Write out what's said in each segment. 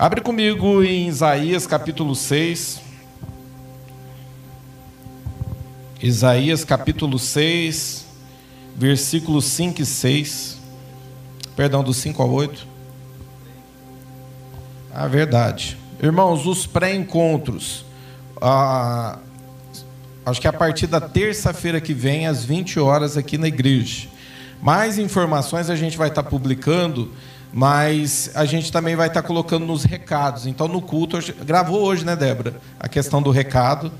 Abre comigo em Isaías capítulo 6. Isaías capítulo 6, versículos 5 e 6. Perdão, do 5 ao 8. A verdade. Irmãos, os pré-encontros. Ah, acho que a partir da terça-feira que vem, às 20 horas, aqui na igreja. Mais informações a gente vai estar publicando mas a gente também vai estar colocando nos recados. Então, no culto, gravou hoje, né, Débora? A questão do recado.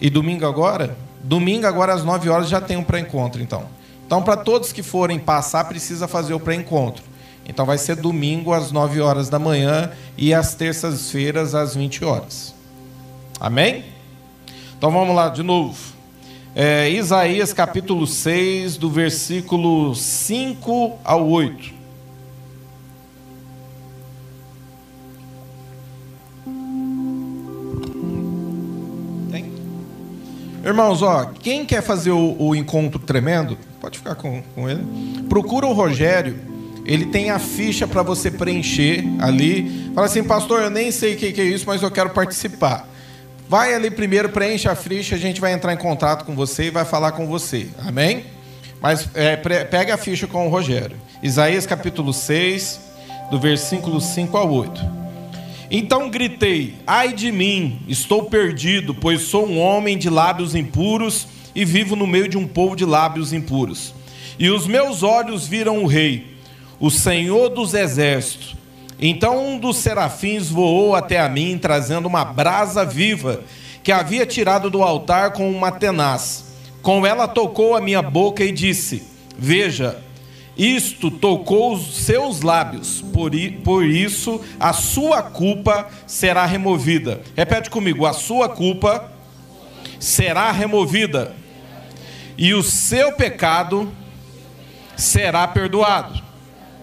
E domingo agora? Domingo agora às 9 horas já tem um pré-encontro, então. Então, para todos que forem passar, precisa fazer o pré-encontro. Então, vai ser domingo às 9 horas da manhã e às terças-feiras às 20 horas. Amém? Então, vamos lá de novo. É, Isaías capítulo 6, do versículo 5 ao 8. Tem? Irmãos, ó, quem quer fazer o, o, encontro tremendo, pode ficar com, com ele. Procura o Rogério, ele tem a ficha para você preencher ali. Fala assim, pastor, eu nem sei o que é isso, mas eu quero participar. Vai ali primeiro, preenche a ficha, a gente vai entrar em contato com você e vai falar com você. Amém? Mas é, pega a ficha com o Rogério. Isaías capítulo 6, do versículo 5 ao 8. Então gritei: Ai de mim, estou perdido, pois sou um homem de lábios impuros e vivo no meio de um povo de lábios impuros. E os meus olhos viram o Rei, o Senhor dos exércitos. Então um dos serafins voou até a mim, trazendo uma brasa viva que havia tirado do altar com uma tenaz. Com ela tocou a minha boca e disse: Veja, isto tocou os seus lábios, por, por isso a sua culpa será removida. Repete comigo: a sua culpa será removida, e o seu pecado será perdoado.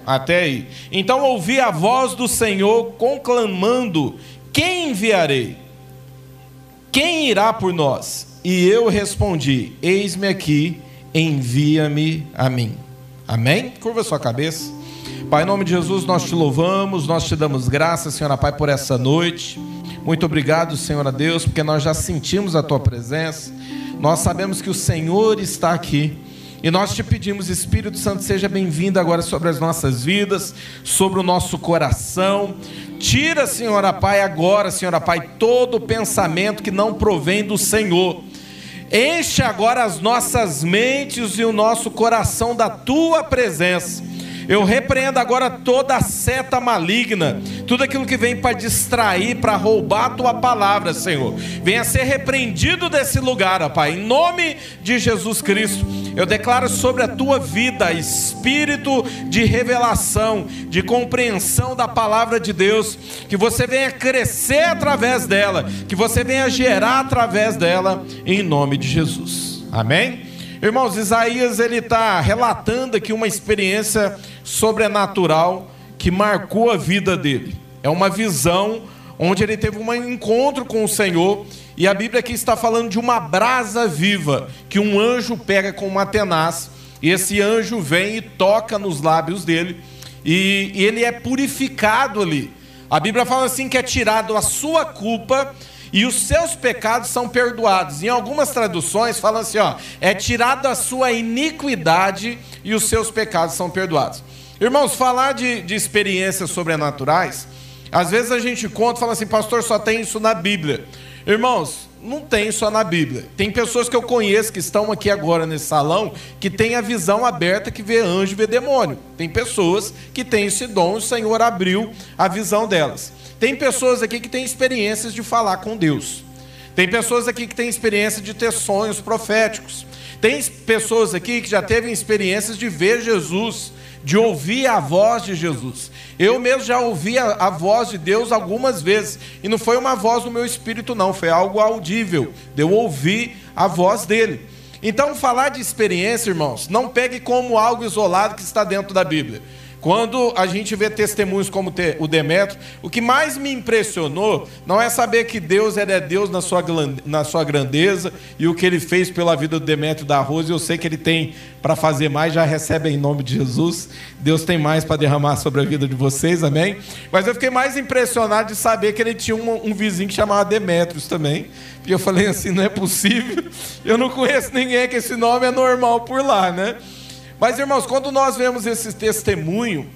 Até aí. Então ouvi a voz do Senhor conclamando: Quem enviarei? Quem irá por nós? E eu respondi: Eis-me aqui, envia-me a mim. Amém? Curva sua cabeça. Pai, em nome de Jesus, nós te louvamos, nós te damos graças, Senhor Pai, por essa noite. Muito obrigado, Senhor a Deus, porque nós já sentimos a tua presença. Nós sabemos que o Senhor está aqui. E nós te pedimos, Espírito Santo, seja bem-vindo agora sobre as nossas vidas, sobre o nosso coração. Tira, Senhora Pai, agora, Senhora Pai, todo pensamento que não provém do Senhor. Enche agora as nossas mentes e o nosso coração da tua presença eu repreendo agora toda a seta maligna, tudo aquilo que vem para distrair, para roubar a tua palavra, Senhor. Venha ser repreendido desse lugar, ó Pai, em nome de Jesus Cristo. Eu declaro sobre a tua vida espírito de revelação, de compreensão da palavra de Deus, que você venha crescer através dela, que você venha gerar através dela, em nome de Jesus. Amém? Irmãos, Isaías ele está relatando aqui uma experiência sobrenatural que marcou a vida dele. É uma visão onde ele teve um encontro com o Senhor e a Bíblia aqui está falando de uma brasa viva que um anjo pega com uma tenaz e esse anjo vem e toca nos lábios dele e, e ele é purificado ali. A Bíblia fala assim que é tirado a sua culpa e os seus pecados são perdoados. Em algumas traduções falam assim, ó, é tirado a sua iniquidade e os seus pecados são perdoados. Irmãos, falar de, de experiências sobrenaturais, às vezes a gente conta e fala assim, pastor, só tem isso na Bíblia. Irmãos, não tem só na Bíblia. Tem pessoas que eu conheço que estão aqui agora nesse salão que têm a visão aberta que vê anjo e vê demônio. Tem pessoas que têm esse dom, o Senhor abriu a visão delas. Tem pessoas aqui que têm experiências de falar com Deus. Tem pessoas aqui que têm experiência de ter sonhos proféticos. Tem pessoas aqui que já teve experiências de ver Jesus, de ouvir a voz de Jesus. Eu mesmo já ouvi a, a, voz de Deus algumas vezes. E não foi uma voz do meu espírito, não. Foi algo audível. De eu ouvir a voz dele. Então, falar de experiência, irmãos, não pegue como algo isolado que está dentro da Bíblia. Quando a gente vê testemunhos como o Demetrio, o que mais me impressionou não é saber que Deus é Deus na sua, na sua grandeza e o que ele fez pela vida do Demetrio da Rosa, eu sei que ele tem para fazer mais, já recebe em nome de Jesus. Deus tem mais para derramar sobre a vida de vocês, amém? Mas eu fiquei mais impressionado de saber que ele tinha um, um vizinho que chamava Demetrios também. E eu falei assim: não é possível, eu não conheço ninguém que esse nome é normal por lá, né? Mas, irmãos, quando nós vemos esse testemunho,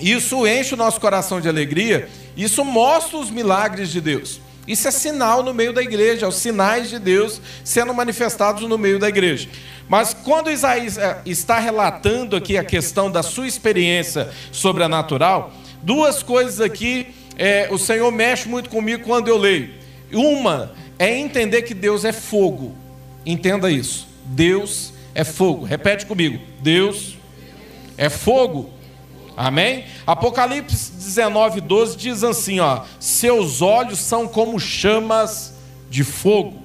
isso enche o nosso coração de alegria, isso mostra os milagres de Deus. Isso é sinal no meio da igreja, os sinais de Deus sendo manifestados no meio da igreja. Mas quando Isaías eh, está relatando aqui a questão da sua experiência sobrenatural, duas coisas aqui é, o Senhor mexe muito comigo quando eu leio. Uma é entender que Deus é fogo. Entenda isso. Deus é fogo. Repete comigo. Deus é fogo. Amém? Apocalipse 19, 12 diz assim: ó, seus olhos são como chamas de fogo.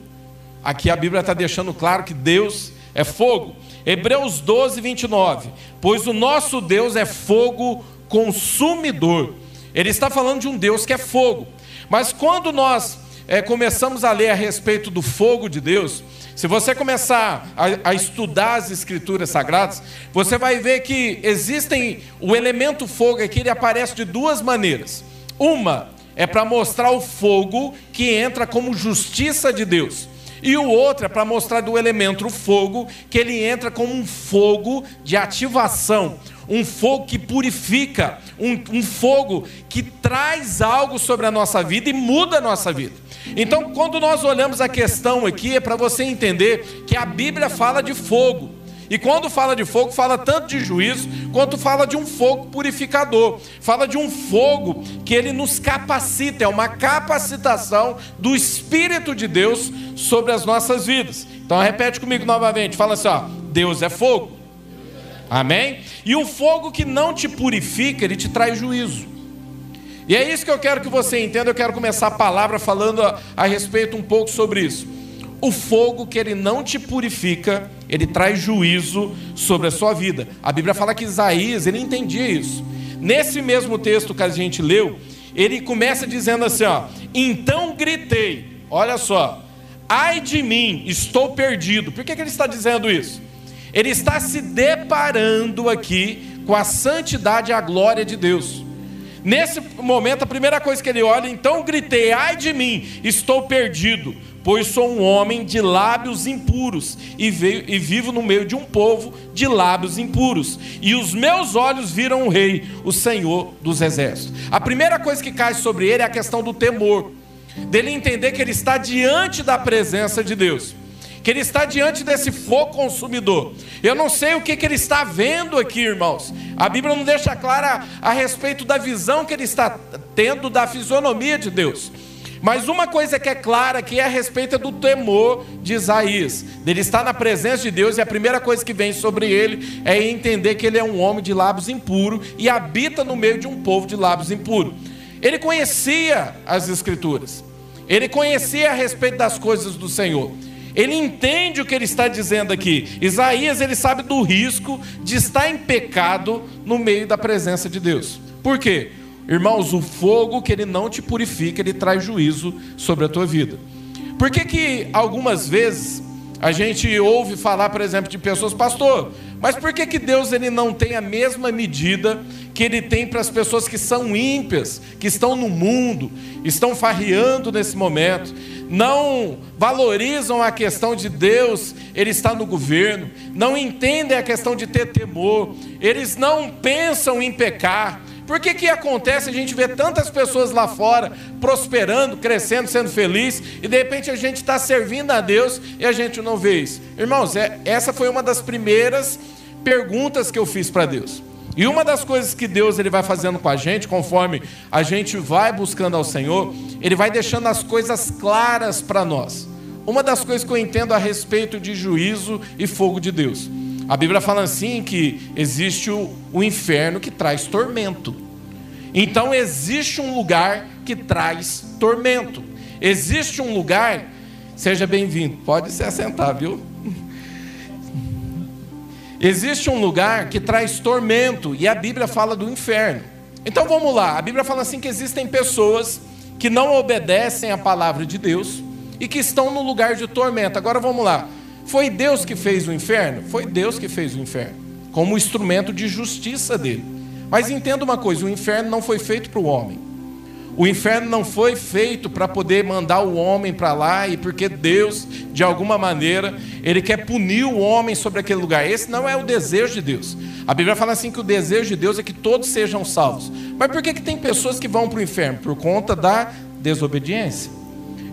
Aqui a Bíblia está deixando claro que Deus é fogo. Hebreus 12, 29. Pois o nosso Deus é fogo consumidor. Ele está falando de um Deus que é fogo. Mas quando nós é, começamos a ler a respeito do fogo de Deus, se você começar a, a, estudar as escrituras sagradas, você vai ver que existem o elemento fogo aqui, ele aparece de duas maneiras. Uma é para mostrar o fogo que entra como justiça de Deus. E o outro é para mostrar do elemento fogo que ele entra como um fogo de ativação, um fogo que purifica, um, um fogo que traz algo sobre a nossa vida e muda a nossa vida. Então, quando nós olhamos a questão aqui, é para você entender que a Bíblia fala de fogo. E quando fala de fogo, fala tanto de juízo, quanto fala de um fogo purificador. Fala de um fogo que ele nos capacita, é uma capacitação do Espírito de Deus sobre as nossas vidas. Então repete comigo novamente, fala assim: ó, Deus é fogo. Amém? E o fogo que não te purifica, ele te traz juízo. E é isso que eu quero que você entenda. Eu quero começar a palavra falando a, a respeito um pouco sobre isso. O fogo que ele não te purifica, ele traz juízo sobre a sua vida. A Bíblia fala que Isaías, ele entendia isso. Nesse mesmo texto que a gente leu, ele começa dizendo assim, ó: "Então gritei". Olha só. Ai de mim, estou perdido. Por que, que ele está dizendo isso? Ele está se deparando aqui com a santidade e a glória de Deus. Nesse momento, a primeira coisa que ele olha, então gritei: ai de mim, estou perdido, pois sou um homem de lábios impuros e, veio, e vivo no meio de um povo de lábios impuros. E os meus olhos viram o Rei, o Senhor dos Exércitos. A primeira coisa que cai sobre ele é a questão do temor, dele entender que ele está diante da presença de Deus que ele está diante desse fogo consumidor. Eu não sei o que, que ele está vendo aqui, irmãos. A Bíblia não deixa clara a, respeito da visão que ele está tendo da fisionomia de Deus. Mas uma coisa que é clara aqui é a respeito do temor de Isaías. Dele estar na presença de Deus e a primeira coisa que vem sobre ele é entender que ele é um homem de lábios impuros e habita no meio de um povo de lábios impuros. Ele conhecia as Escrituras. Ele conhecia a respeito das coisas do Senhor. Ele entende o que ele está dizendo aqui. Isaías, ele sabe do risco de estar em pecado no meio da presença de Deus. Por quê? Irmãos, o fogo que ele não te purifica, ele traz juízo sobre a tua vida. Por que que algumas vezes a gente ouve falar, por exemplo, de pessoas, pastor, mas por que, que Deus ele não tem a mesma medida que ele tem para as pessoas que são ímpias, que estão no mundo, estão farreando nesse momento, não valorizam a questão de Deus, ele está no governo, não entendem a questão de ter temor, eles não pensam em pecar. Por que que acontece a gente vê tantas pessoas lá fora prosperando, crescendo, sendo feliz, e de repente a gente está servindo a Deus e a gente não vê isso? Irmãos, é, essa foi uma das primeiras perguntas que eu fiz para Deus. E uma das coisas que Deus ele vai fazendo com a gente, conforme a gente vai buscando ao Senhor, ele vai deixando as coisas claras para nós. Uma das coisas que eu entendo a respeito de juízo e fogo de Deus. A Bíblia fala assim que existe o, o inferno que traz tormento. Então existe um lugar que traz tormento. Existe um lugar, seja bem-vindo, pode se assentar, viu? Existe um lugar que traz tormento e a Bíblia fala do inferno. Então vamos lá, a Bíblia fala assim que existem pessoas que não obedecem à palavra de Deus e que estão no lugar de tormento. Agora vamos lá. Foi Deus que fez o inferno? Foi Deus que fez o inferno, como instrumento de justiça dele. Mas entenda uma coisa: o inferno não foi feito para o homem. O inferno não foi feito para poder mandar o homem para lá e porque Deus, de alguma maneira, ele quer punir o homem sobre aquele lugar. Esse não é o desejo de Deus. A Bíblia fala assim que o desejo de Deus é que todos sejam salvos. Mas por que, que tem pessoas que vão para o inferno? Por conta da desobediência.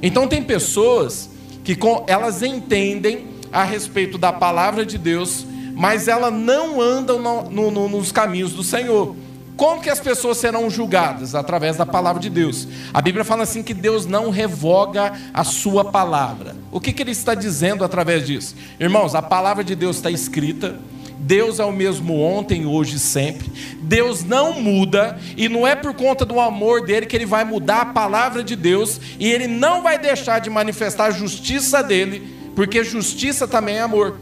Então tem pessoas que elas entendem a respeito da palavra de Deus, mas elas não andam no, no, no, nos caminhos do Senhor. Como que as pessoas serão julgadas? Através da palavra de Deus. A Bíblia fala assim que Deus não revoga a sua palavra. O que, que ele está dizendo através disso? Irmãos, a palavra de Deus está escrita. Deus é o mesmo ontem, hoje e sempre. Deus não muda e não é por conta do amor dele que ele vai mudar a palavra de Deus e ele não vai deixar de manifestar a justiça dele, porque justiça também é amor.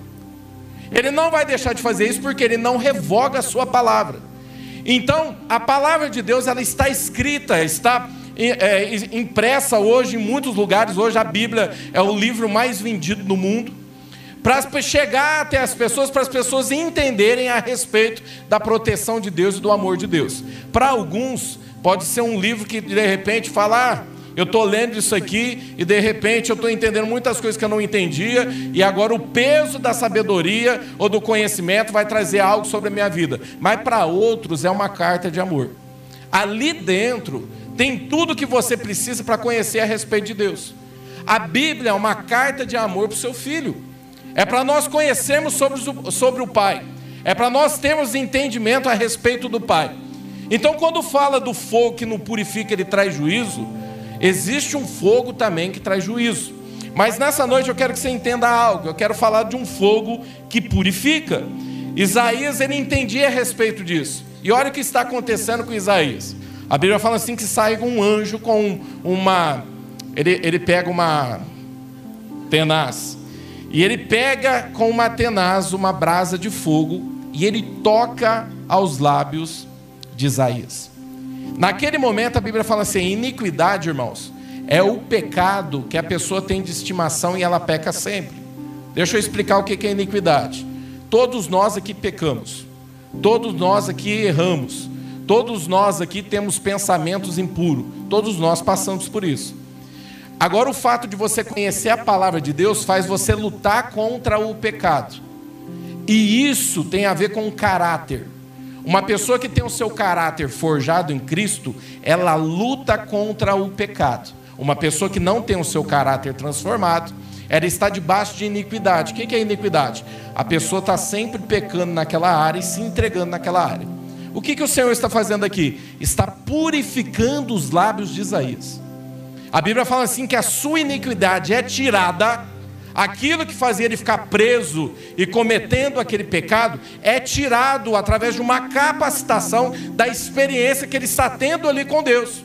Ele não vai deixar de fazer isso porque ele não revoga a sua palavra. Então, a palavra de Deus ela está escrita, está é, impressa hoje em muitos lugares. Hoje a Bíblia é o livro mais vendido no mundo. Para chegar até as pessoas, para as pessoas entenderem a respeito da proteção de Deus e do amor de Deus. Para alguns, pode ser um livro que de repente fala. Ah, eu estou lendo isso aqui e de repente eu estou entendendo muitas coisas que eu não entendia, e agora o peso da sabedoria ou do conhecimento vai trazer algo sobre a minha vida. Mas para outros é uma carta de amor. Ali dentro tem tudo que você precisa para conhecer a respeito de Deus. A Bíblia é uma carta de amor para o seu filho. É para nós conhecermos sobre, sobre o Pai. É para nós termos entendimento a respeito do Pai. Então, quando fala do fogo que não purifica, ele traz juízo. Existe um fogo também que traz juízo. Mas nessa noite eu quero que você entenda algo. Eu quero falar de um fogo que purifica. Isaías ele entendia a respeito disso. E olha o que está acontecendo com Isaías. A Bíblia fala assim que sai um anjo com uma ele, ele pega uma tenaz. E ele pega com uma tenaz uma brasa de fogo e ele toca aos lábios de Isaías. Naquele momento a Bíblia fala assim: iniquidade, irmãos, é o pecado que a pessoa tem de estimação e ela peca sempre. Deixa eu explicar o que é iniquidade. Todos nós aqui pecamos, todos nós aqui erramos, todos nós aqui temos pensamentos impuros, todos nós passamos por isso. Agora, o fato de você conhecer a palavra de Deus faz você lutar contra o pecado, e isso tem a ver com o caráter. Uma pessoa que tem o seu caráter forjado em Cristo, ela luta contra o pecado. Uma pessoa que não tem o seu caráter transformado, ela está debaixo de iniquidade. O que é iniquidade? A pessoa está sempre pecando naquela área e se entregando naquela área. O que, que o Senhor está fazendo aqui? Está purificando os lábios de Isaías. A Bíblia fala assim que a sua iniquidade é tirada Aquilo que fazia ele ficar preso e cometendo aquele pecado é tirado através de uma capacitação da experiência que ele está tendo ali com Deus.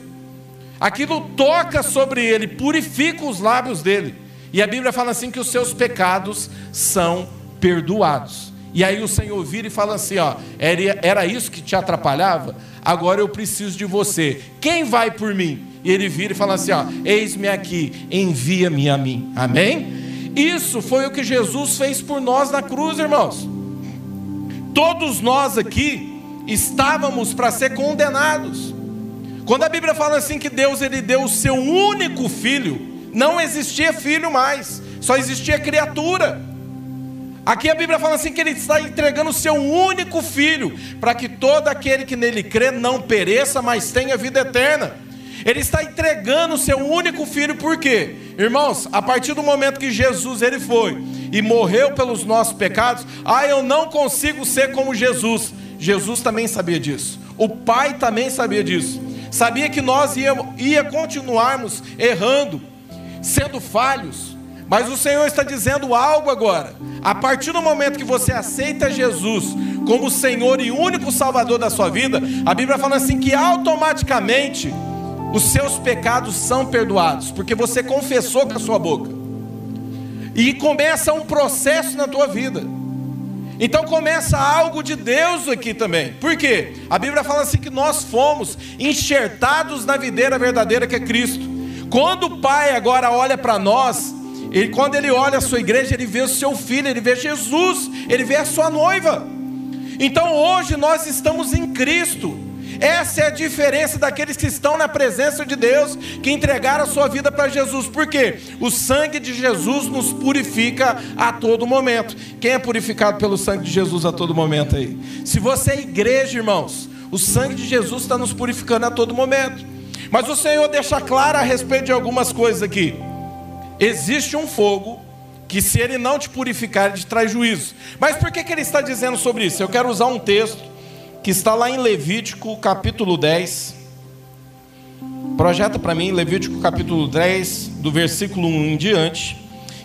Aquilo toca sobre ele, purifica os lábios dele. E a Bíblia fala assim que os seus pecados são perdoados. E aí o Senhor vira e fala assim: ó, era isso que te atrapalhava? Agora eu preciso de você. Quem vai por mim? E ele vira e fala assim: ó, eis-me aqui, envia-me a mim. Amém? Isso foi o que Jesus fez por nós na cruz, irmãos. Todos nós aqui estávamos para ser condenados. Quando a Bíblia fala assim que Deus ele deu o seu único filho, não existia filho mais, só existia criatura. Aqui a Bíblia fala assim que ele está entregando o seu único filho, para que todo aquele que nele crê não pereça, mas tenha vida eterna. Ele está entregando o seu único filho, por quê? Irmãos, a partir do momento que Jesus ele foi e morreu pelos nossos pecados, ah, eu não consigo ser como Jesus. Jesus também sabia disso. O Pai também sabia disso. Sabia que nós ia, ia continuarmos errando, sendo falhos. Mas o Senhor está dizendo algo agora. A partir do momento que você aceita Jesus como Senhor e único Salvador da sua vida, a Bíblia fala assim que automaticamente os seus pecados são perdoados, porque você confessou com a sua boca. E começa um processo na tua vida. Então começa algo de Deus aqui também. Por quê? A Bíblia fala assim que nós fomos enxertados na videira verdadeira que é Cristo. Quando o Pai agora olha para nós, ele, quando ele olha a sua igreja, ele vê o seu filho, ele vê Jesus, ele vê a sua noiva. Então hoje nós estamos em Cristo. Essa é a diferença daqueles que estão na presença de Deus, que entregaram a sua vida para Jesus. Por quê? O sangue de Jesus nos purifica a todo momento. Quem é purificado pelo sangue de Jesus a todo momento aí? Se você é igreja, irmãos, o sangue de Jesus está nos purificando a todo momento. Mas o Senhor deixa claro a respeito de algumas coisas aqui. Existe um fogo que se ele não te purificar, ele te traz juízo. Mas por que, que ele está dizendo sobre isso? Eu quero usar um texto que está lá em Levítico capítulo 10. Projeta para mim Levítico capítulo 10, do versículo 1 em diante,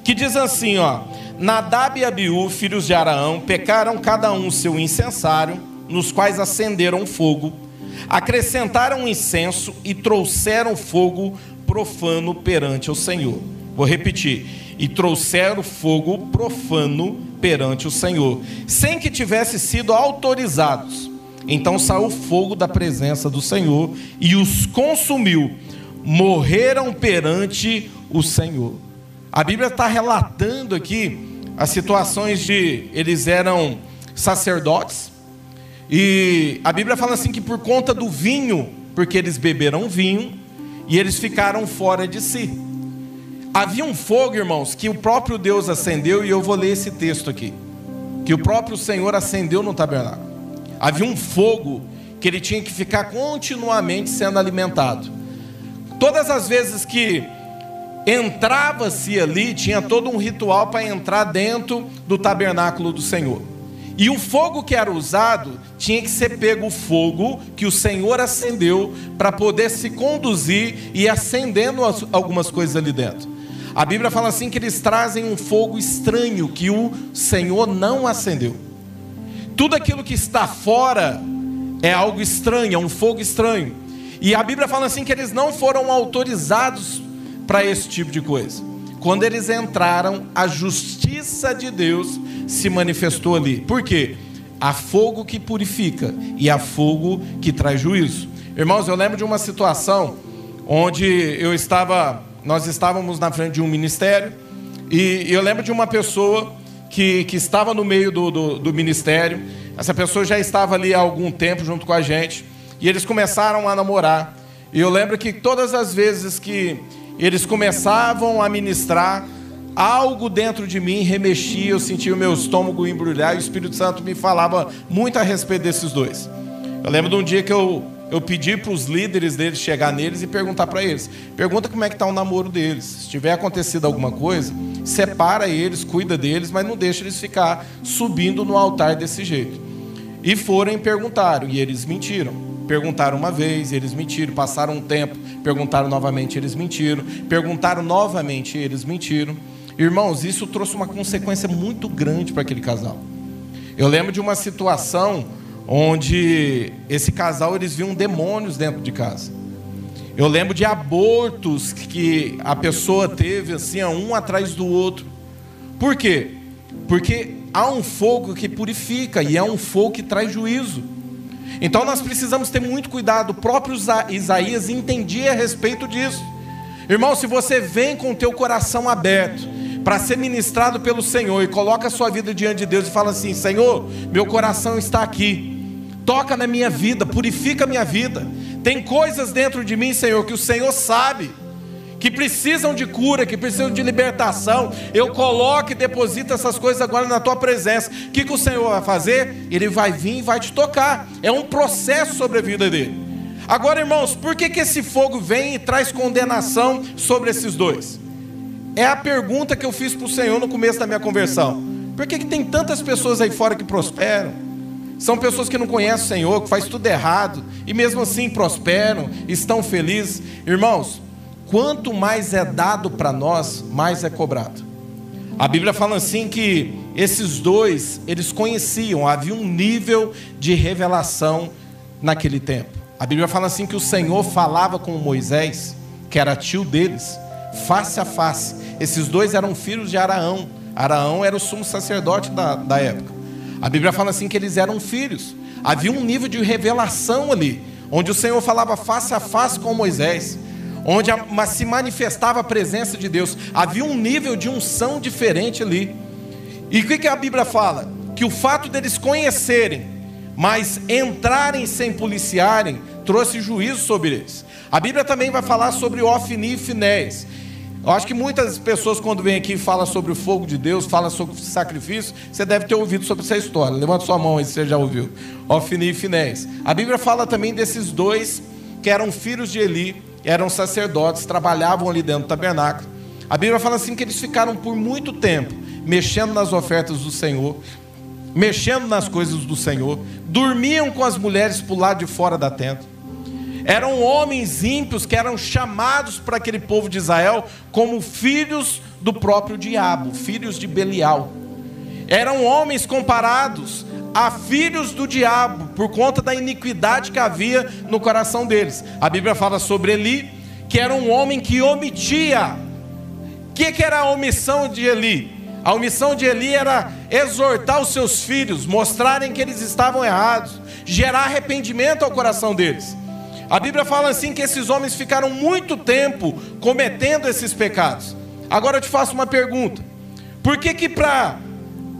que diz assim, ó: Nadab e Abiú, filhos de Araão, pecaram cada um seu incensário, nos quais acenderam fogo, acrescentaram incenso e trouxeram fogo profano perante o Senhor. Vou repetir e trouxeram fogo profano perante o Senhor, sem que tivesse sido autorizados. Então saiu fogo da presença do Senhor e os consumiu, morreram perante o Senhor. A Bíblia está relatando aqui as situações de eles eram sacerdotes, e a Bíblia fala assim que por conta do vinho, porque eles beberam vinho, e eles ficaram fora de si. Havia um fogo, irmãos, que o próprio Deus acendeu, e eu vou ler esse texto aqui. Que o próprio Senhor acendeu no tabernáculo. Havia um fogo que ele tinha que ficar continuamente sendo alimentado. Todas as vezes que entrava-se ali, tinha todo um ritual para entrar dentro do tabernáculo do Senhor. E o fogo que era usado tinha que ser pego o fogo que o Senhor acendeu para poder se conduzir e acendendo algumas coisas ali dentro. A Bíblia fala assim que eles trazem um fogo estranho que o Senhor não acendeu. Tudo aquilo que está fora é algo estranho, é um fogo estranho. E a Bíblia fala assim que eles não foram autorizados para esse tipo de coisa. Quando eles entraram, a justiça de Deus se manifestou ali. Por quê? Há fogo que purifica e há fogo que traz juízo. Irmãos, eu lembro de uma situação onde eu estava nós estávamos na frente de um ministério e eu lembro de uma pessoa que, que estava no meio do, do, do ministério. Essa pessoa já estava ali há algum tempo junto com a gente e eles começaram a namorar. E eu lembro que todas as vezes que eles começavam a ministrar, algo dentro de mim remexia, eu sentia o meu estômago embrulhar e o Espírito Santo me falava muito a respeito desses dois. Eu lembro de um dia que eu eu pedi para os líderes deles chegar neles e perguntar para eles. Pergunta como é que está o namoro deles. Se tiver acontecido alguma coisa, separa eles, cuida deles, mas não deixa eles ficar subindo no altar desse jeito. E foram e perguntaram, e eles mentiram. Perguntaram uma vez, eles mentiram. Passaram um tempo, perguntaram novamente, eles mentiram. Perguntaram novamente, eles mentiram. Irmãos, isso trouxe uma consequência muito grande para aquele casal. Eu lembro de uma situação onde esse casal eles viam demônios dentro de casa. Eu lembro de abortos que a pessoa teve assim, um atrás do outro. Por quê? Porque há um fogo que purifica e é um fogo que traz juízo. Então nós precisamos ter muito cuidado. O próprio Isaías entendia a respeito disso. Irmão, se você vem com o teu coração aberto para ser ministrado pelo Senhor e coloca a sua vida diante de Deus e fala assim: Senhor, meu coração está aqui toca na minha vida, purifica a minha vida. Tem coisas dentro de mim, Senhor, que o Senhor sabe, que precisam de cura, que precisam de libertação. Eu coloco e deposito essas coisas agora na tua presença. O que, que o Senhor vai fazer? Ele vai vir e vai te tocar. É um processo sobre a vida dele. Agora, irmãos, por que, que esse fogo vem e traz condenação sobre esses dois? É a pergunta que eu fiz para o Senhor no começo da minha conversão. Por que, que tem tantas pessoas aí fora que prosperam? São pessoas que não conhecem o Senhor, que faz tudo errado e mesmo assim prosperam, estão felizes. Irmãos, quanto mais é dado para nós, mais é cobrado. A Bíblia fala assim que esses dois, eles conheciam, havia um nível de revelação naquele tempo. A Bíblia fala assim que o Senhor falava com Moisés, que era tio deles, face a face. Esses dois eram filhos de Araão. Araão era o sumo sacerdote da, da época. A Bíblia fala assim que eles eram filhos. Havia um nível de revelação ali, onde o Senhor falava face a face com Moisés, onde se manifestava a presença de Deus. Havia um nível de unção diferente ali. E o que a Bíblia fala? Que o fato deles conhecerem, mas entrarem sem policiarem, trouxe juízo sobre eles. A Bíblia também vai falar sobre Ofni e Finés. Eu acho que muitas pessoas, quando vêm aqui e falam sobre o fogo de Deus, falam sobre sacrifício, você deve ter ouvido sobre essa história. Levanta sua mão aí se você já ouviu. Ofni e Finés. A Bíblia fala também desses dois que eram filhos de Eli, eram sacerdotes, trabalhavam ali dentro do tabernáculo. A Bíblia fala assim que eles ficaram por muito tempo mexendo nas ofertas do Senhor, mexendo nas coisas do Senhor, dormiam com as mulheres para o lado de fora da tenda. Eram homens ímpios que eram chamados para aquele povo de Israel como filhos do próprio diabo, filhos de Belial. Eram homens comparados a filhos do diabo por conta da iniquidade que havia no coração deles. A Bíblia fala sobre Eli, que era um homem que omitia. O que, que era a omissão de Eli? A omissão de Eli era exortar os seus filhos, mostrarem que eles estavam errados, gerar arrependimento ao coração deles. A Bíblia fala assim que esses homens ficaram muito tempo cometendo esses pecados. Agora eu te faço uma pergunta: por que que para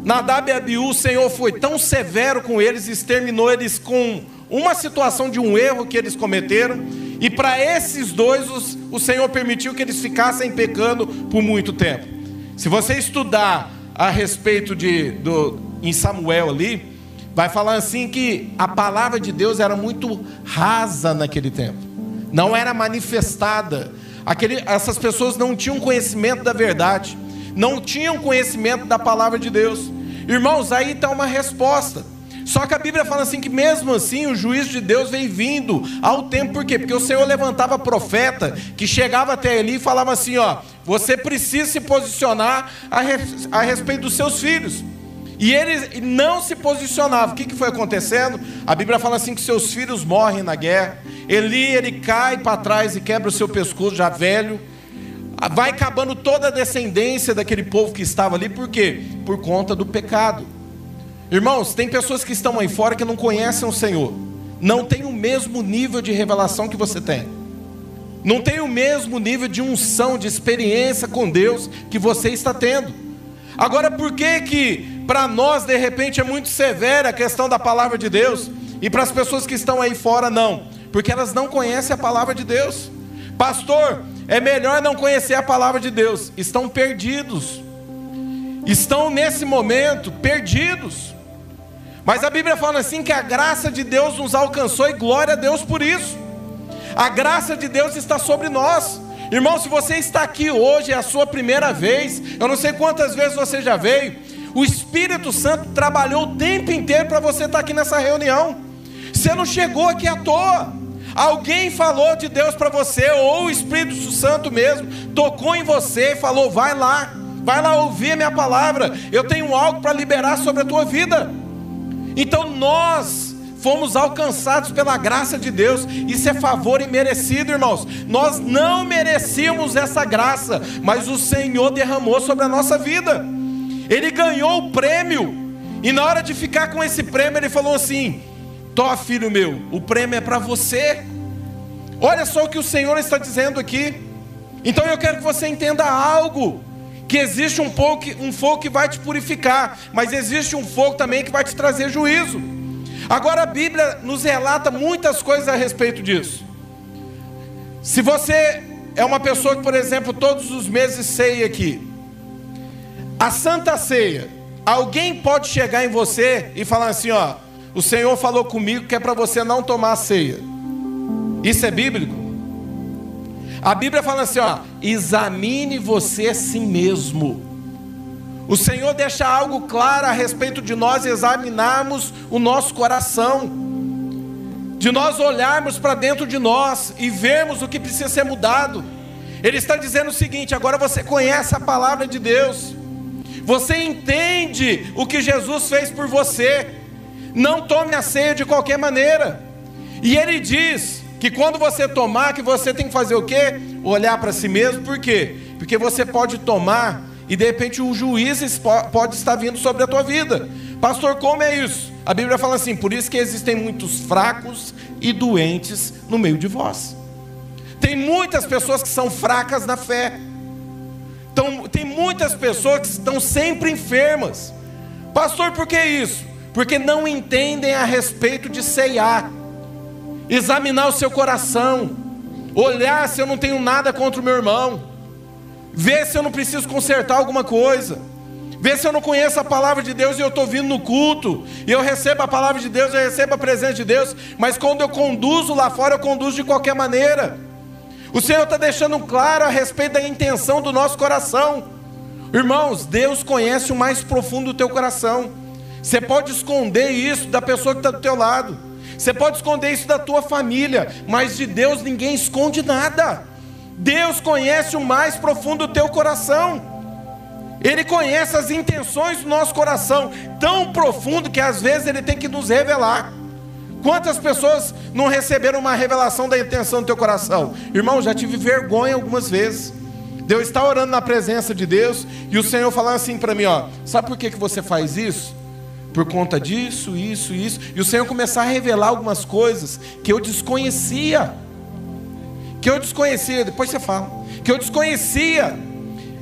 Nadab e Abiú o Senhor foi tão severo com eles exterminou eles com uma situação de um erro que eles cometeram? E para esses dois os, o Senhor permitiu que eles ficassem pecando por muito tempo. Se você estudar a respeito de do, em Samuel ali, vai falar assim que a palavra de Deus era muito rasa naquele tempo, não era manifestada. Aquele, essas pessoas não tinham conhecimento da verdade, não tinham conhecimento da palavra de Deus. Irmãos, aí está uma resposta. Só que a Bíblia fala assim que mesmo assim o juízo de Deus vem vindo ao tempo, por quê? Porque o Senhor levantava profeta que chegava até ele e falava assim: ó, você precisa se posicionar a, res, a respeito dos seus filhos. E ele não se posicionava. O que, que foi acontecendo? A Bíblia fala assim que seus filhos morrem na guerra. Eli, ele cai para trás e quebra o seu pescoço, já velho. Vai acabando toda a descendência daquele povo que estava ali. Por quê? Por conta do pecado. Irmãos, tem pessoas que estão aí fora que não conhecem o Senhor. Não tem o mesmo nível de revelação que você tem. Não tem o mesmo nível de unção, de experiência com Deus que você está tendo. Agora, por que que para nós, de repente, é muito severa a questão da palavra de Deus, e para as pessoas que estão aí fora, não, porque elas não conhecem a palavra de Deus. Pastor, é melhor não conhecer a palavra de Deus, estão perdidos, estão nesse momento perdidos. Mas a Bíblia fala assim que a graça de Deus nos alcançou e glória a Deus por isso. A graça de Deus está sobre nós. Irmão, se você está aqui hoje, é a sua primeira vez, eu não sei quantas vezes você já veio, o Espírito Santo trabalhou o tempo inteiro para você estar tá aqui nessa reunião. Você não chegou aqui à toa. Alguém falou de Deus para você, ou o Espírito Santo mesmo tocou em você e falou: vai lá, vai lá ouvir a minha palavra. Eu tenho algo para liberar sobre a tua vida. Então nós fomos alcançados pela graça de Deus. Isso é favor imerecido, irmãos. Nós não merecíamos essa graça, mas o Senhor derramou sobre a nossa vida. Ele ganhou o prêmio. E na hora de ficar com esse prêmio, ele falou assim: Tó, filho meu, o prêmio é para você. Olha só o que o Senhor está dizendo aqui. Então eu quero que você entenda algo. Que existe um fogo, um fogo que vai te purificar, mas existe um fogo também que vai te trazer juízo. Agora a Bíblia nos relata muitas coisas a respeito disso. Se você é uma pessoa que, por exemplo, todos os meses ceia aqui, a Santa Ceia, alguém pode chegar em você e falar assim: ó, o Senhor falou comigo que é para você não tomar a ceia. Isso é bíblico? A Bíblia fala assim: ó, examine você a si mesmo. O Senhor deixa algo claro a respeito de nós examinarmos o nosso coração, de nós olharmos para dentro de nós e vermos o que precisa ser mudado. Ele está dizendo o seguinte: agora você conhece a palavra de Deus. Você entende o que Jesus fez por você. Não tome a ceia de qualquer maneira. E ele diz que quando você tomar, que você tem que fazer o quê? Olhar para si mesmo, por quê? Porque você pode tomar e de repente um juiz pode estar vindo sobre a tua vida. Pastor, como é isso? A Bíblia fala assim: por isso que existem muitos fracos e doentes no meio de vós. Tem muitas pessoas que são fracas na fé. Então, tem muitas pessoas que estão sempre enfermas. Pastor, por que isso? Porque não entendem a respeito de ceiar, examinar o seu coração, olhar se eu não tenho nada contra o meu irmão, ver se eu não preciso consertar alguma coisa, ver se eu não conheço a palavra de Deus e eu estou vindo no culto, e eu recebo a palavra de Deus, eu recebo a presença de Deus, mas quando eu conduzo lá fora, eu conduzo de qualquer maneira. O Senhor está deixando claro a respeito da intenção do nosso coração. Irmãos, Deus conhece o mais profundo do teu coração. Você pode esconder isso da pessoa que está do teu lado. Você pode esconder isso da tua família, mas de Deus ninguém esconde nada. Deus conhece o mais profundo do teu coração. Ele conhece as intenções do nosso coração, tão profundo que às vezes ele tem que nos revelar. Quantas pessoas não receberam uma revelação da intenção do teu coração? Irmão, já tive vergonha algumas vezes. Deus está orando na presença de Deus e o Senhor falando assim para mim, ó, sabe por que, que você faz isso? Por conta disso, isso, isso. E o Senhor começar a revelar algumas coisas que eu desconhecia. Que eu desconhecia, depois você fala. Que eu desconhecia.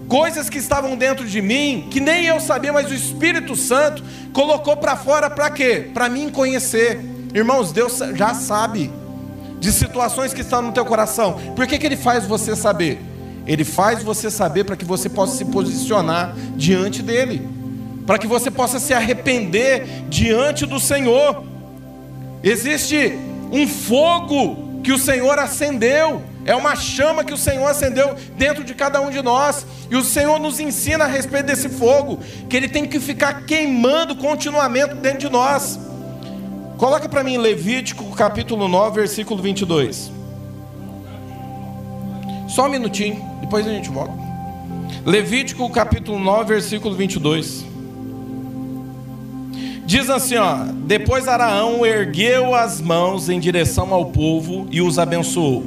Coisas que estavam dentro de mim, que nem eu sabia, mas o Espírito Santo colocou para fora para quê? Para mim conhecer. Irmãos, Deus já sabe de situações que estão no teu coração. Por que, que Ele faz você saber? Ele faz você saber para que você possa se posicionar diante dEle, para que você possa se arrepender diante do Senhor. Existe um fogo que o Senhor acendeu, é uma chama que o Senhor acendeu dentro de cada um de nós, e o Senhor nos ensina a respeito desse fogo, que ele tem que ficar queimando continuamente dentro de nós. Coloca para mim Levítico capítulo 9, versículo 22. Só um minutinho, depois a gente volta. Levítico capítulo 9, versículo 22. Diz assim, ó: Depois Araão ergueu as mãos em direção ao povo e os abençoou.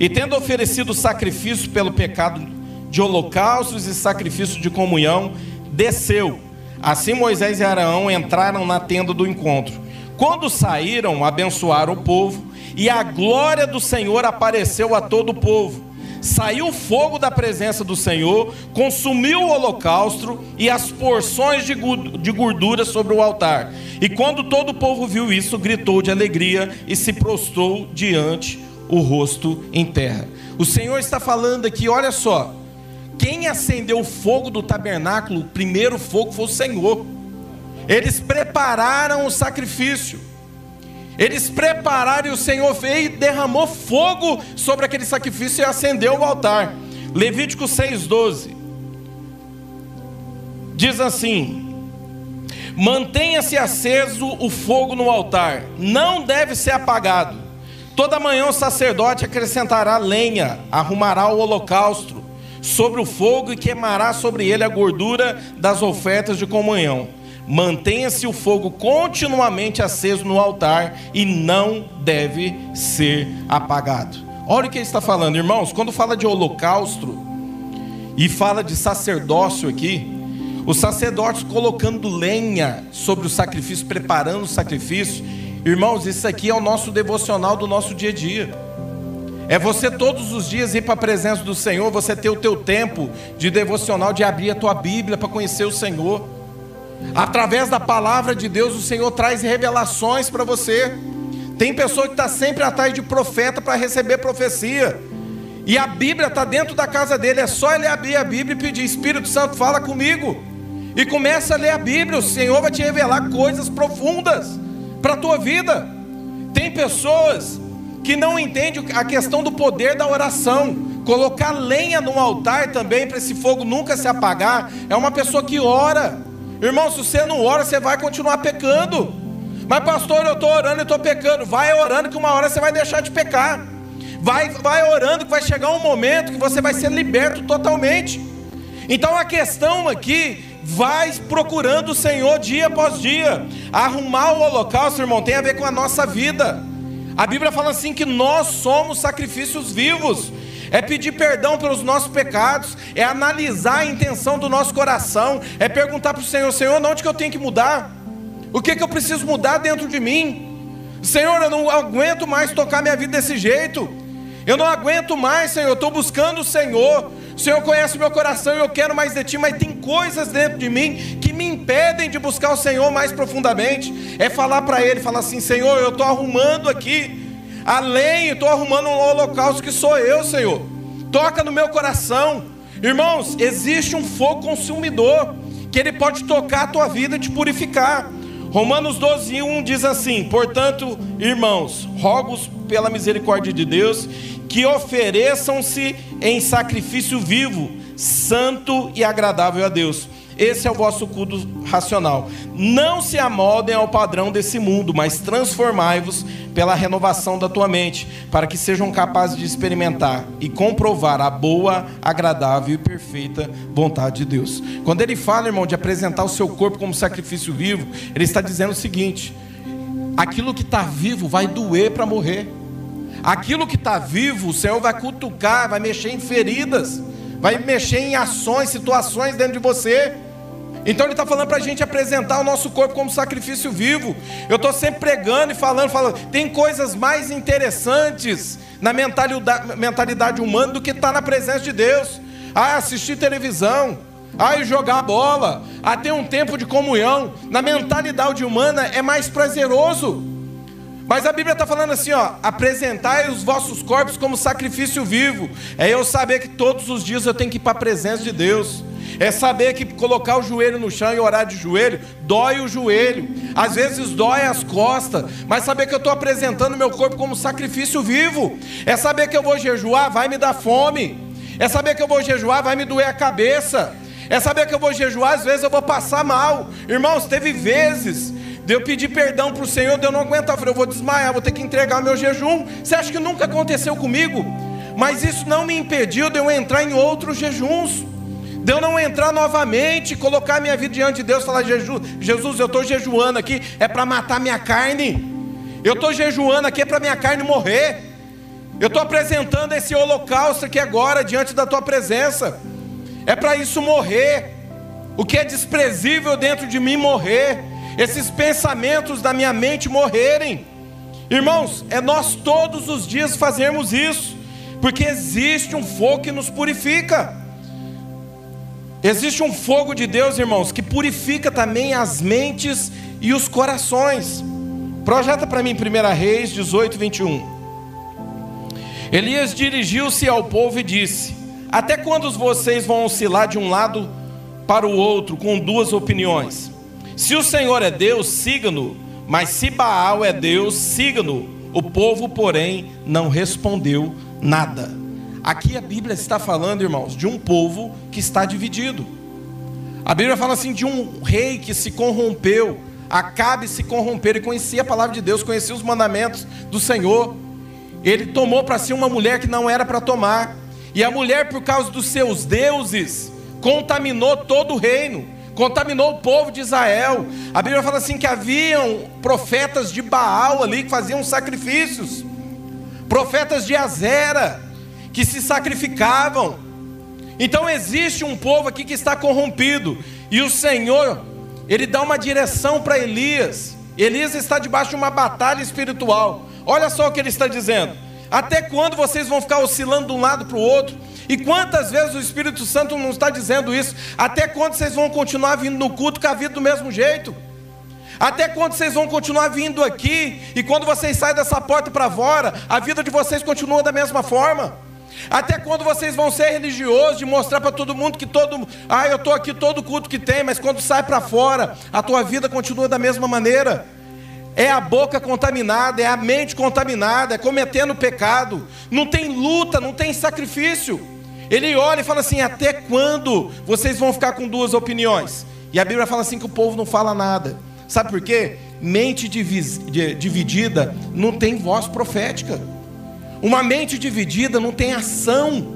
E tendo oferecido sacrifício pelo pecado de holocaustos e sacrifício de comunhão, desceu. Assim Moisés e Araão entraram na tenda do encontro. Quando saíram, abençoaram o povo, e a glória do Senhor apareceu a todo o povo. Saiu fogo da presença do Senhor, consumiu o holocausto e as porções de gordura sobre o altar. E quando todo o povo viu isso, gritou de alegria e se prostrou diante o rosto em terra. O Senhor está falando aqui, olha só. Quem acendeu o fogo do tabernáculo, o primeiro fogo foi o Senhor. Eles prepararam o sacrifício. Eles prepararam e o Senhor veio e derramou fogo sobre aquele sacrifício e acendeu o altar. Levítico 6,12 diz assim: Mantenha-se aceso o fogo no altar, não deve ser apagado. Toda manhã o sacerdote acrescentará lenha, arrumará o holocausto sobre o fogo e queimará sobre ele a gordura das ofertas de comunhão. Mantenha-se o fogo continuamente aceso no altar e não deve ser apagado. Olha o que ele está falando, irmãos. Quando fala de holocausto e fala de sacerdócio aqui, os sacerdotes colocando lenha sobre o sacrifício, preparando o sacrifício. Irmãos, isso aqui é o nosso devocional do nosso dia a dia. É você todos os dias ir para a presença do Senhor, você ter o teu tempo de devocional, de abrir a tua Bíblia para conhecer o Senhor. Através da palavra de Deus, o Senhor traz revelações para você. Tem pessoa que está sempre atrás de profeta para receber profecia. E a Bíblia está dentro da casa dele. É só ele abrir a Bíblia e pedir: Espírito Santo, fala comigo. E começa a ler a Bíblia. O Senhor vai te revelar coisas profundas para a tua vida. Tem pessoas que não entendem a questão do poder da oração. Colocar lenha no altar também para esse fogo nunca se apagar. É uma pessoa que ora. Irmão, se você não ora, você vai continuar pecando. Mas, pastor, eu estou orando e estou pecando. Vai orando que uma hora você vai deixar de pecar. Vai, vai orando que vai chegar um momento que você vai ser liberto totalmente. Então a questão aqui, vai procurando o Senhor dia após dia. Arrumar o holocausto, irmão, tem a ver com a nossa vida. A Bíblia fala assim que nós somos sacrifícios vivos é pedir perdão pelos nossos pecados, é analisar a intenção do nosso coração, é perguntar para o Senhor: Senhor, onde que eu tenho que mudar? O que, que eu preciso mudar dentro de mim? Senhor, eu não aguento mais tocar minha vida desse jeito. Eu não aguento mais, Senhor. Eu estou buscando o Senhor. O Senhor conhece meu coração e eu quero mais de Ti, mas tem coisas dentro de mim que me impedem de buscar o Senhor mais profundamente. É falar para Ele, falar assim: Senhor, eu estou arrumando aqui. Além, estou arrumando um holocausto que sou eu, Senhor. Toca no meu coração. Irmãos, existe um fogo consumidor que ele pode tocar a tua vida e te purificar. Romanos 12, 1 diz assim: Portanto, irmãos, rogos pela misericórdia de Deus que ofereçam-se em sacrifício vivo, santo e agradável a Deus esse é o vosso culto racional. Não se amoldem ao padrão desse mundo, mas transformai-vos pela renovação da tua mente, para que sejam capazes de experimentar e comprovar a boa, agradável e perfeita vontade de Deus. Quando ele fala, irmão, de apresentar o seu corpo como sacrifício vivo, ele está dizendo o seguinte: aquilo que está vivo vai doer para morrer. Aquilo que está vivo, o Senhor vai cutucar, vai mexer em feridas, vai mexer em ações, situações dentro de você. Então ele está falando para a gente apresentar o nosso corpo como sacrifício vivo. Eu estou sempre pregando e falando, falando, tem coisas mais interessantes na mentalidade, mentalidade humana do que estar tá na presença de Deus. Ah, assistir televisão, ah, jogar bola, ah, ter um tempo de comunhão. Na mentalidade humana é mais prazeroso. Mas a Bíblia está falando assim, ó, apresentai os vossos corpos como sacrifício vivo. É eu saber que todos os dias eu tenho que ir para a presença de Deus. É saber que colocar o joelho no chão e orar de joelho, dói o joelho. Às vezes dói as costas. Mas saber que eu estou apresentando meu corpo como sacrifício vivo. É saber que eu vou jejuar, vai me dar fome. É saber que eu vou jejuar, vai me doer a cabeça. É saber que eu vou jejuar, às vezes eu vou passar mal. Irmãos, teve vezes de eu pedir perdão para o Senhor, de eu não aguentar, eu falei, eu vou desmaiar, vou ter que entregar meu jejum. Você acha que nunca aconteceu comigo? Mas isso não me impediu de eu entrar em outros jejuns de eu não entrar novamente, colocar minha vida diante de Deus, falar: Jesus, Jesus eu estou jejuando aqui, é para matar minha carne, eu estou jejuando aqui é para minha carne morrer, eu estou apresentando esse holocausto aqui agora diante da tua presença, é para isso morrer, o que é desprezível dentro de mim morrer, esses pensamentos da minha mente morrerem. Irmãos, é nós todos os dias fazermos isso, porque existe um fogo que nos purifica. Existe um fogo de Deus, irmãos, que purifica também as mentes e os corações. Projeta para mim 1 Reis 18, 21. Elias dirigiu-se ao povo e disse: Até quando vocês vão oscilar de um lado para o outro com duas opiniões? Se o Senhor é Deus, siga-no, mas se Baal é Deus, siga-no. O povo, porém, não respondeu nada. Aqui a Bíblia está falando, irmãos, de um povo que está dividido. A Bíblia fala assim de um rei que se corrompeu, Acabe se corromper e conhecia a palavra de Deus, conhecia os mandamentos do Senhor. Ele tomou para si uma mulher que não era para tomar. E a mulher, por causa dos seus deuses, contaminou todo o reino, contaminou o povo de Israel. A Bíblia fala assim que haviam profetas de Baal ali que faziam sacrifícios, profetas de Azera, que se sacrificavam. Então existe um povo aqui que está corrompido, e o Senhor, ele dá uma direção para Elias. Elias está debaixo de uma batalha espiritual. Olha só o que ele está dizendo. Até quando vocês vão ficar oscilando de um lado para o outro? E quantas vezes o Espírito Santo não está dizendo isso? Até quando vocês vão continuar vindo no culto com a vida do mesmo jeito? Até quando vocês vão continuar vindo aqui? E quando vocês saem dessa porta para fora, a vida de vocês continua da mesma forma? Até quando vocês vão ser religiosos de mostrar para todo mundo que todo, ah, eu estou aqui todo culto que tem, mas quando sai para fora, a tua vida continua da mesma maneira. É a boca contaminada, é a mente contaminada, é cometendo pecado. Não tem luta, não tem sacrifício. Ele olha e fala assim: até quando vocês vão ficar com duas opiniões? E a Bíblia fala assim que o povo não fala nada. Sabe por quê? Mente dividida não tem voz profética. Uma mente dividida não tem ação.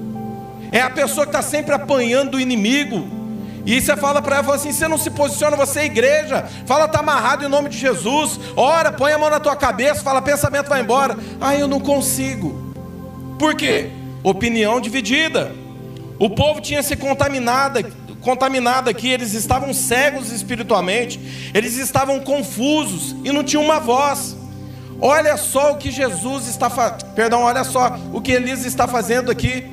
É a pessoa que está sempre apanhando do inimigo. E você fala para ela, fala assim: você não se posiciona, você é igreja. Fala, está amarrado em nome de Jesus. Ora, põe a mão na tua cabeça, fala, pensamento vai embora. Ah, eu não consigo. Por quê? Opinião dividida. O povo tinha se contaminado, contaminada aqui, eles estavam cegos espiritualmente, eles estavam confusos e não tinham uma voz. Olha só o que Jesus está fazendo, perdão, olha só o que Elias está fazendo aqui.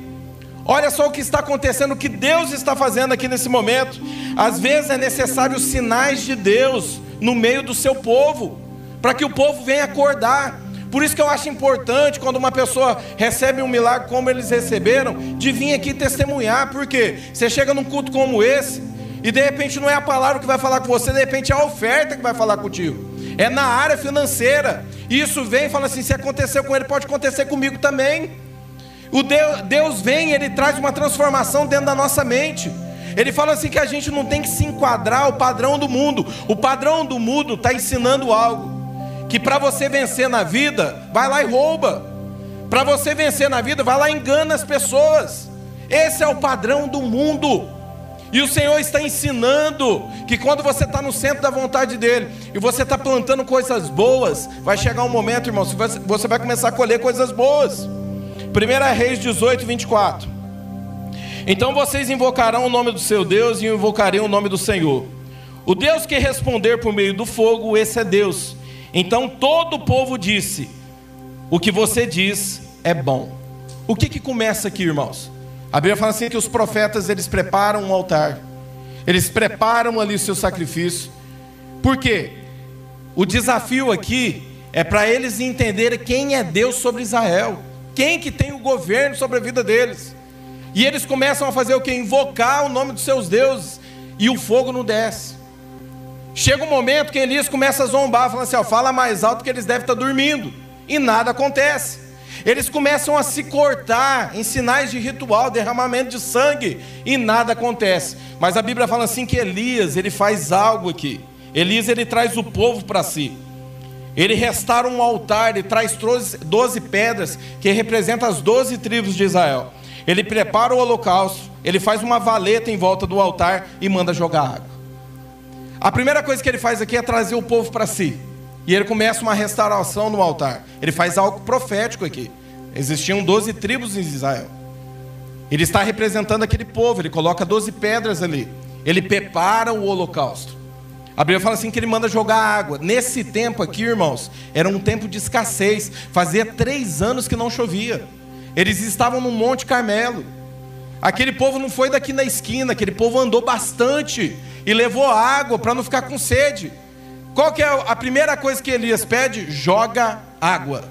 Olha só o que está acontecendo, o que Deus está fazendo aqui nesse momento. Às vezes é necessário sinais de Deus no meio do seu povo, para que o povo venha acordar. Por isso que eu acho importante quando uma pessoa recebe um milagre como eles receberam, de vir aqui testemunhar, porque você chega num culto como esse, e de repente não é a palavra que vai falar com você, de repente é a oferta que vai falar contigo. É na área financeira. E isso vem e fala assim: se aconteceu com ele, pode acontecer comigo também. O Deus, Deus vem, ele traz uma transformação dentro da nossa mente. Ele fala assim que a gente não tem que se enquadrar ao padrão do mundo. O padrão do mundo está ensinando algo que para você vencer na vida, vai lá e rouba. Para você vencer na vida, vai lá e engana as pessoas. Esse é o padrão do mundo. E o Senhor está ensinando que quando você está no centro da vontade dEle e você está plantando coisas boas, vai chegar um momento, irmão, você vai começar a colher coisas boas. 1 Reis 18, 24. Então vocês invocarão o nome do seu Deus e invocarei o nome do Senhor. O Deus que responder por meio do fogo, esse é Deus. Então todo o povo disse: O que você diz é bom. O que, que começa aqui, irmãos? A Bíblia fala assim que os profetas eles preparam um altar, eles preparam ali o seu sacrifício. Por quê? O desafio aqui é para eles entenderem quem é Deus sobre Israel, quem que tem o governo sobre a vida deles. E eles começam a fazer o que? Invocar o nome dos seus deuses, e o fogo não desce. Chega um momento que Elias começa a zombar, falando assim: ó, fala mais alto que eles devem estar dormindo. E nada acontece. Eles começam a se cortar em sinais de ritual, derramamento de sangue, e nada acontece. Mas a Bíblia fala assim que Elias, ele faz algo aqui. Elias, ele traz o povo para si. Ele restaura um altar, ele traz 12 pedras que representam as 12 tribos de Israel. Ele prepara o holocausto, ele faz uma valeta em volta do altar e manda jogar água. A primeira coisa que ele faz aqui é trazer o povo para si. E ele começa uma restauração no altar. Ele faz algo profético aqui. Existiam 12 tribos em Israel. Ele está representando aquele povo, ele coloca 12 pedras ali. Ele prepara o holocausto. A Bíblia fala assim que ele manda jogar água. Nesse tempo aqui, irmãos, era um tempo de escassez. Fazia três anos que não chovia. Eles estavam no Monte Carmelo. Aquele povo não foi daqui na esquina, aquele povo andou bastante e levou água para não ficar com sede. Qual que é a primeira coisa que Elias pede? Joga água.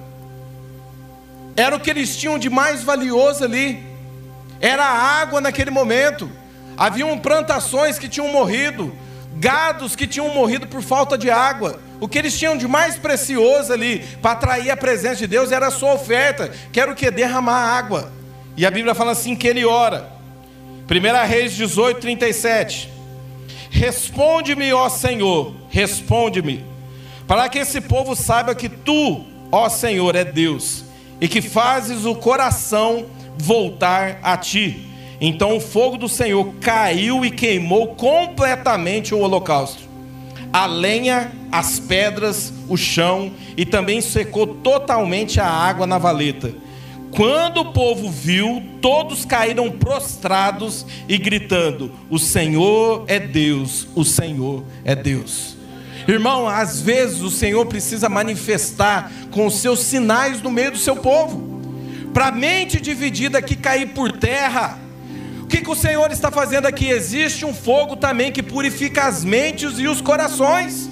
Era o que eles tinham de mais valioso ali. Era a água naquele momento. Haviam plantações que tinham morrido, gados que tinham morrido por falta de água. O que eles tinham de mais precioso ali para atrair a presença de Deus era a sua oferta, que era o que? Derramar água. E a Bíblia fala assim que ele ora. 1 Reis 18, 37. Responde-me, ó Senhor, responde-me, para que esse povo saiba que tu, ó Senhor, é Deus, e que fazes o coração voltar a ti. Então o fogo do Senhor caiu e queimou completamente o holocausto. A lenha, as pedras, o chão e também secou totalmente a água na valeta quando o povo viu, todos caíram prostrados e gritando: O Senhor é Deus, o Senhor é Deus. Irmão, às vezes o Senhor precisa manifestar com os seus sinais no meio do seu povo, para a mente dividida aqui cair por terra. Que, que o Senhor está fazendo aqui? Existe um fogo também que purifica as mentes e os corações.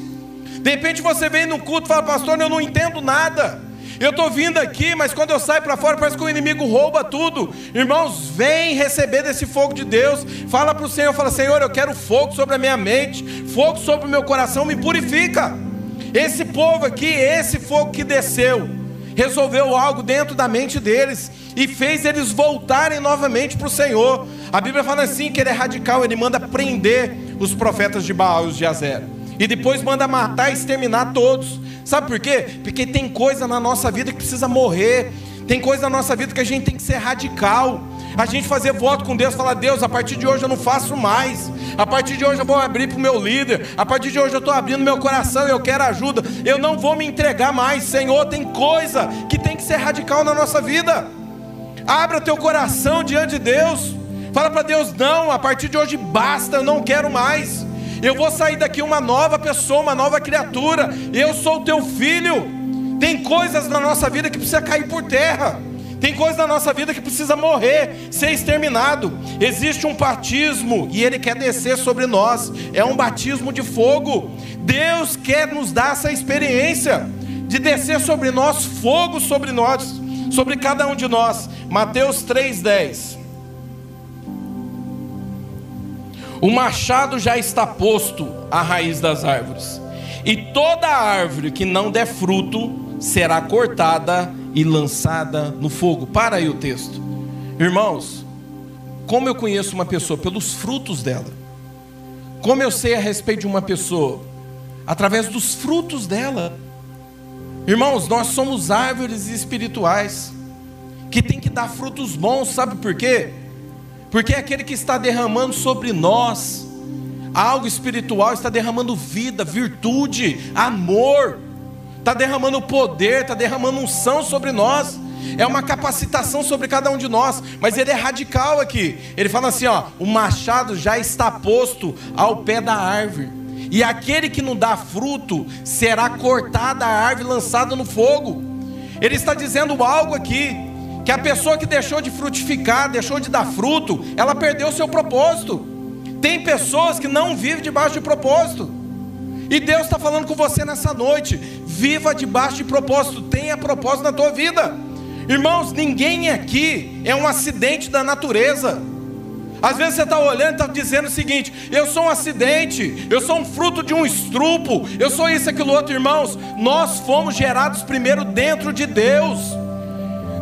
De repente você vem no culto e fala, pastor, eu não entendo nada. Eu estou vindo aqui, mas quando eu saio para fora, parece que o inimigo rouba tudo. Irmãos, vem receber desse fogo de Deus. Fala para o Senhor, fala, Senhor, eu quero fogo sobre a minha mente, fogo sobre o meu coração, me purifica. Esse povo aqui, esse fogo que desceu, resolveu algo dentro da mente deles e fez eles voltarem novamente para o Senhor. A Bíblia fala assim que ele é radical, ele manda prender os profetas de Baal e os de Azer. E depois manda matar e exterminar todos. Sabe por quê? Porque tem coisa na nossa vida que precisa morrer. Tem coisa na nossa vida que a gente tem que ser radical. A gente fazer voto com Deus, falar: Deus, a partir de hoje eu não faço mais. A partir de hoje eu vou abrir para o meu líder. A partir de hoje eu estou abrindo meu coração. Eu quero ajuda. Eu não vou me entregar mais. Senhor, tem coisa que tem que ser radical na nossa vida. Abra teu coração diante de Deus. Fala para Deus: não, a partir de hoje basta, eu não quero mais. Eu vou sair daqui uma nova pessoa, uma nova criatura. Eu sou teu filho. Tem coisas na nossa vida que precisa cair por terra. Tem coisas na nossa vida que precisa morrer, ser exterminado. Existe um batismo e ele quer descer sobre nós. É um batismo de fogo. Deus quer nos dar essa experiência de descer sobre nós fogo sobre nós, sobre cada um de nós. Mateus 3:10. O machado já está posto à raiz das árvores, e toda árvore que não der fruto será cortada e lançada no fogo. Para aí o texto. Irmãos, como eu conheço uma pessoa? Pelos frutos dela. Como eu sei a respeito de uma pessoa? Através dos frutos dela. Irmãos, nós somos árvores espirituais que tem que dar frutos bons, sabe por quê? Porque é aquele que está derramando sobre nós algo espiritual, está derramando vida, virtude, amor, está derramando poder, está derramando unção sobre nós. É uma capacitação sobre cada um de nós, mas ele é radical aqui. Ele fala assim: ó, o machado já está posto ao pé da árvore, e aquele que não dá fruto será cortada a árvore lançada no fogo. Ele está dizendo algo aqui que a pessoa que deixou de frutificar, deixou de dar fruto, ela perdeu o seu propósito. Tem pessoas que não vivem debaixo de propósito. E Deus está falando com você nessa noite. Viva debaixo de propósito, tenha propósito na tua vida. Irmãos, ninguém aqui é um acidente da natureza. Às vezes você está olhando e está dizendo o seguinte: eu sou um acidente, eu sou um fruto de um estrupo, eu sou isso, aquilo outro, irmãos. Nós fomos gerados primeiro dentro de Deus.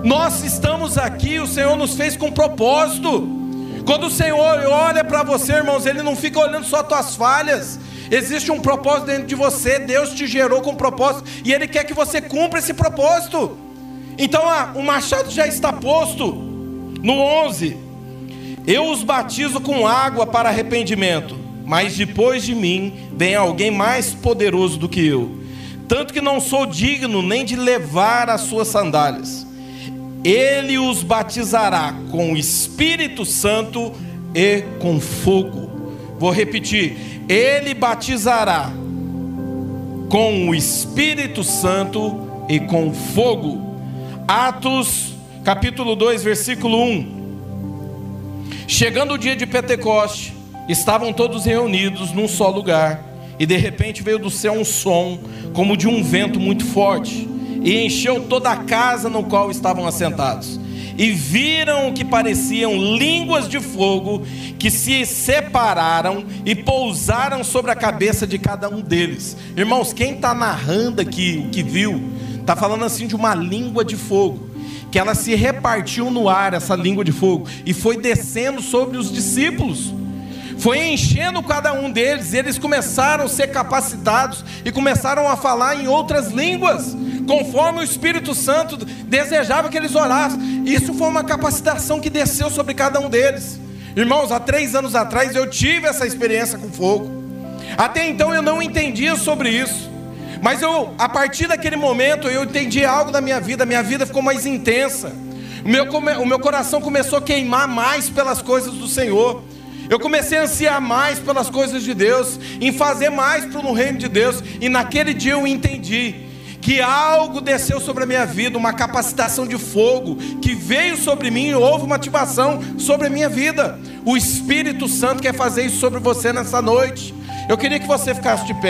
Nós estamos aqui, o Senhor nos fez com propósito. Quando o Senhor olha para você, irmãos, Ele não fica olhando só as tuas falhas. Existe um propósito dentro de você, Deus te gerou com um propósito e Ele quer que você cumpra esse propósito. Então ah, o machado já está posto. No 11: Eu os batizo com água para arrependimento, mas depois de mim vem alguém mais poderoso do que eu, tanto que não sou digno nem de levar as suas sandálias ele os batizará com o Espírito Santo e com fogo. Vou repetir: ele batizará com o Espírito Santo e com fogo. Atos, capítulo 2, versículo 1. Chegando o dia de Pentecoste, estavam todos reunidos num só lugar, e de repente veio do céu um som, como de um vento muito forte e encheu toda a casa no qual estavam assentados. E viram o que pareciam línguas de fogo que se separaram e pousaram sobre a cabeça de cada um deles. Irmãos, quem está narrando aqui o que viu, está falando assim de uma língua de fogo, que ela se repartiu no ar, essa língua de fogo, e foi descendo sobre os discípulos foi enchendo cada um deles, eles começaram a ser capacitados e começaram a falar em outras línguas, conforme o Espírito Santo desejava que eles orassem. Isso foi uma capacitação que desceu sobre cada um deles. Irmãos, há três anos atrás eu tive essa experiência com fogo. Até então eu não entendia sobre isso. Mas eu, a partir daquele momento, eu entendi algo da minha vida, minha vida ficou mais intensa. O meu, o meu coração começou a queimar mais pelas coisas do Senhor. Eu comecei a ansiar mais pelas coisas de Deus, em fazer mais para o reino de Deus, e naquele dia eu entendi que algo desceu sobre a minha vida, uma capacitação de fogo que veio sobre mim e houve uma ativação sobre a minha vida. O Espírito Santo quer fazer isso sobre você nessa noite. Eu queria que você ficasse de pé.